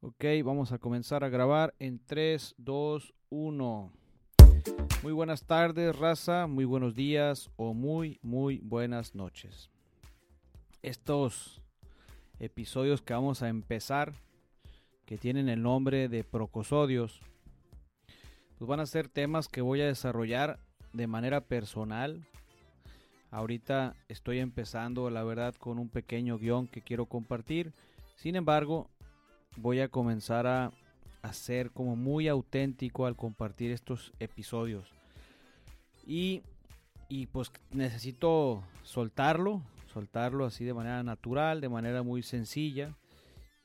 Ok, vamos a comenzar a grabar en 3, 2, 1. Muy buenas tardes, raza, muy buenos días o muy, muy buenas noches. Estos episodios que vamos a empezar, que tienen el nombre de Procosodios, pues van a ser temas que voy a desarrollar de manera personal. Ahorita estoy empezando, la verdad, con un pequeño guion que quiero compartir. Sin embargo, voy a comenzar a, ser como muy auténtico al compartir estos episodios. Y, y pues necesito soltarlo, soltarlo así de manera natural, de manera muy sencilla.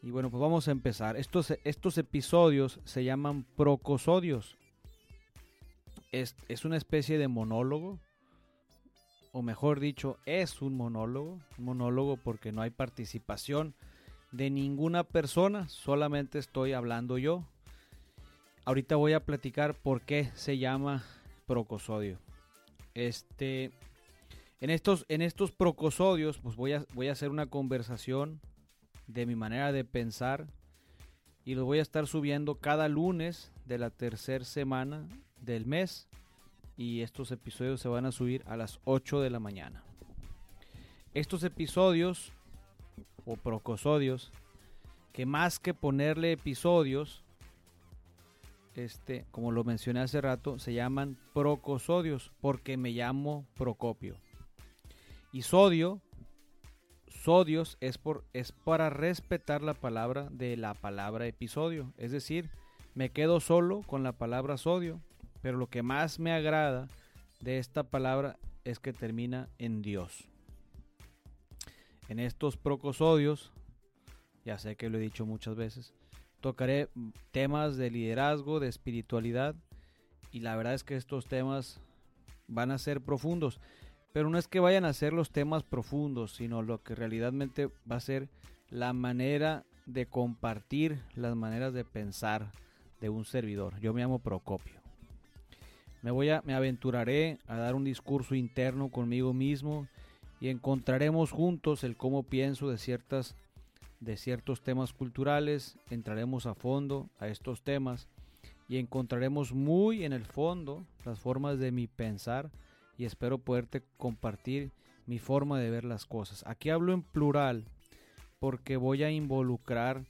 Y bueno, pues vamos a empezar. Estos, estos episodios se llaman procosodios. Es, es una especie de monólogo, o mejor dicho, es un monólogo. Un monólogo porque no hay participación de ninguna persona, solamente estoy hablando yo. Ahorita voy a platicar por qué se llama procosodio. Este, en estos, en estos procosodios, pues voy a, voy a hacer una conversación de mi manera de pensar y lo voy a estar subiendo cada lunes de la tercera semana del mes y estos episodios se van a subir a las 8 de la mañana. Estos episodios o procosodios, que más que ponerle episodios, este, como lo mencioné hace rato, se llaman procosodios, porque me llamo Procopio. Y sodio, sodios es, por, es para respetar la palabra de la palabra episodio. Es decir, me quedo solo con la palabra sodio, pero lo que más me agrada de esta palabra es que termina en Dios. En estos procosodios, ya sé que lo he dicho muchas veces, tocaré temas de liderazgo, de espiritualidad, y la verdad es que estos temas van a ser profundos. Pero no es que vayan a ser los temas profundos, sino lo que realmente va a ser la manera de compartir las maneras de pensar de un servidor. Yo me llamo Procopio. Me voy a me aventuraré a dar un discurso interno conmigo mismo y encontraremos juntos el cómo pienso de ciertas de ciertos temas culturales, entraremos a fondo a estos temas y encontraremos muy en el fondo las formas de mi pensar y espero poderte compartir mi forma de ver las cosas. Aquí hablo en plural porque voy a involucrar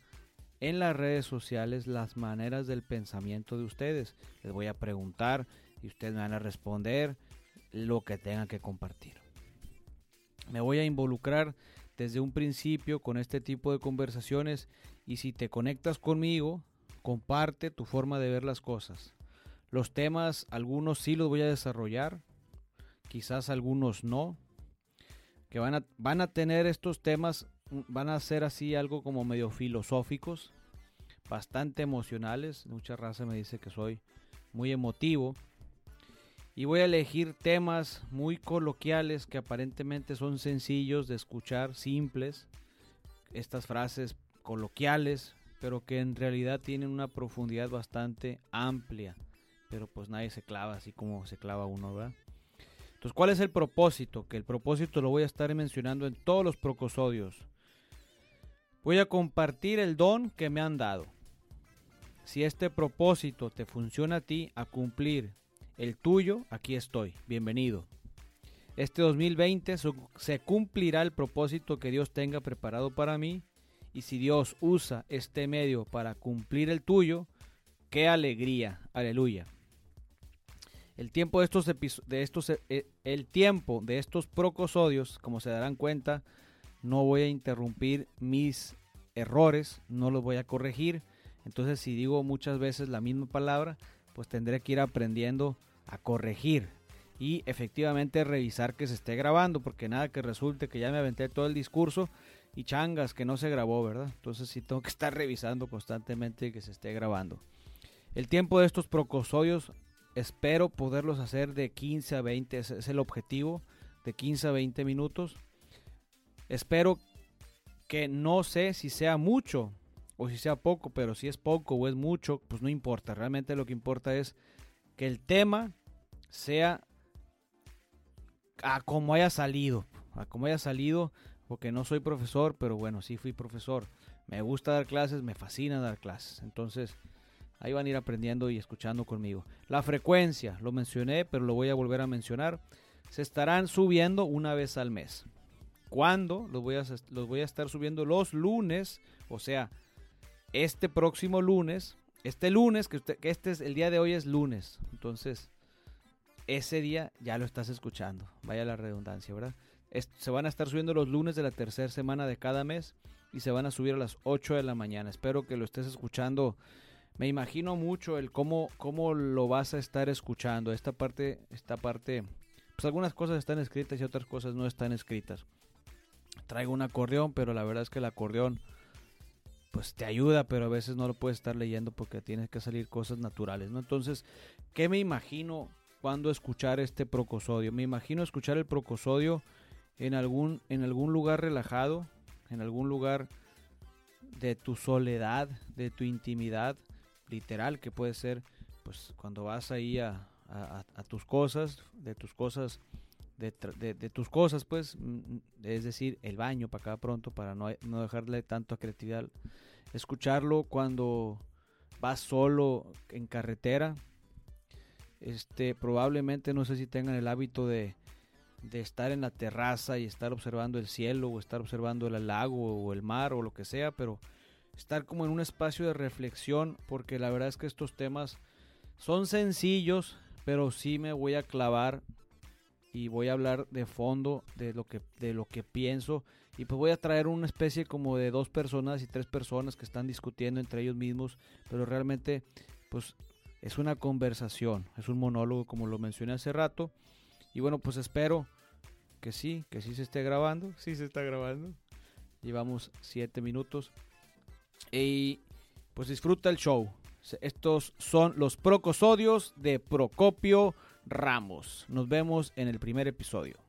en las redes sociales las maneras del pensamiento de ustedes. Les voy a preguntar y ustedes me van a responder lo que tengan que compartir. Me voy a involucrar desde un principio con este tipo de conversaciones y si te conectas conmigo, comparte tu forma de ver las cosas. Los temas, algunos sí los voy a desarrollar, quizás algunos no, que van a, van a tener estos temas, van a ser así algo como medio filosóficos, bastante emocionales. Mucha raza me dice que soy muy emotivo y voy a elegir temas muy coloquiales que aparentemente son sencillos de escuchar, simples, estas frases coloquiales, pero que en realidad tienen una profundidad bastante amplia, pero pues nadie se clava así como se clava uno, ¿verdad? Entonces, ¿cuál es el propósito? Que el propósito lo voy a estar mencionando en todos los procosodios. Voy a compartir el don que me han dado. Si este propósito te funciona a ti a cumplir el tuyo, aquí estoy, bienvenido. Este 2020 se cumplirá el propósito que Dios tenga preparado para mí y si Dios usa este medio para cumplir el tuyo, qué alegría, aleluya. El tiempo de estos, de estos eh, el tiempo de estos procosodios, como se darán cuenta, no voy a interrumpir mis errores, no los voy a corregir. Entonces, si digo muchas veces la misma palabra, pues tendré que ir aprendiendo a corregir y efectivamente revisar que se esté grabando, porque nada que resulte que ya me aventé todo el discurso y changas que no se grabó, ¿verdad? Entonces sí tengo que estar revisando constantemente que se esté grabando. El tiempo de estos procosodios espero poderlos hacer de 15 a 20, ese es el objetivo, de 15 a 20 minutos. Espero que no sé si sea mucho o si sea poco, pero si es poco o es mucho, pues no importa. Realmente lo que importa es que el tema sea a como haya salido, a como haya salido, porque no soy profesor, pero bueno, sí fui profesor. Me gusta dar clases, me fascina dar clases. Entonces, ahí van a ir aprendiendo y escuchando conmigo. La frecuencia, lo mencioné, pero lo voy a volver a mencionar. Se estarán subiendo una vez al mes. ¿Cuándo? Los voy a, los voy a estar subiendo los lunes, o sea, este próximo lunes, este lunes, que, usted, que este es el día de hoy es lunes. Entonces, ese día ya lo estás escuchando. Vaya la redundancia, ¿verdad? se van a estar subiendo los lunes de la tercera semana de cada mes y se van a subir a las 8 de la mañana. Espero que lo estés escuchando. Me imagino mucho el cómo, cómo lo vas a estar escuchando. Esta parte, esta parte, pues algunas cosas están escritas y otras cosas no están escritas. Traigo un acordeón, pero la verdad es que el acordeón pues te ayuda, pero a veces no lo puedes estar leyendo porque tienes que salir cosas naturales, ¿no? Entonces, ¿qué me imagino cuando escuchar este procosodio? Me imagino escuchar el procosodio en algún, en algún lugar relajado, en algún lugar de tu soledad, de tu intimidad, literal, que puede ser, pues, cuando vas ahí a, a, tus cosas, de tus cosas, de, tus cosas, pues, mm, mm, es decir, el baño para acá pronto, para no, no dejarle tanto a creatividad escucharlo cuando vas solo en carretera. Este, probablemente no sé si tengan el hábito de, de estar en la terraza y estar observando el cielo o estar observando el lago o el mar o lo que sea, pero estar como en un espacio de reflexión porque la verdad es que estos temas son sencillos, pero sí me voy a clavar y voy a hablar de fondo de lo que de lo que pienso y pues voy a traer una especie como de dos personas y tres personas que están discutiendo entre ellos mismos, pero realmente pues es una conversación, es un monólogo como lo mencioné hace rato. Y bueno, pues espero que sí, que sí se esté grabando, sí se está grabando. Llevamos siete minutos. Y pues disfruta el show. Estos son los procosodios de Procopio Ramos. Nos vemos en el primer episodio.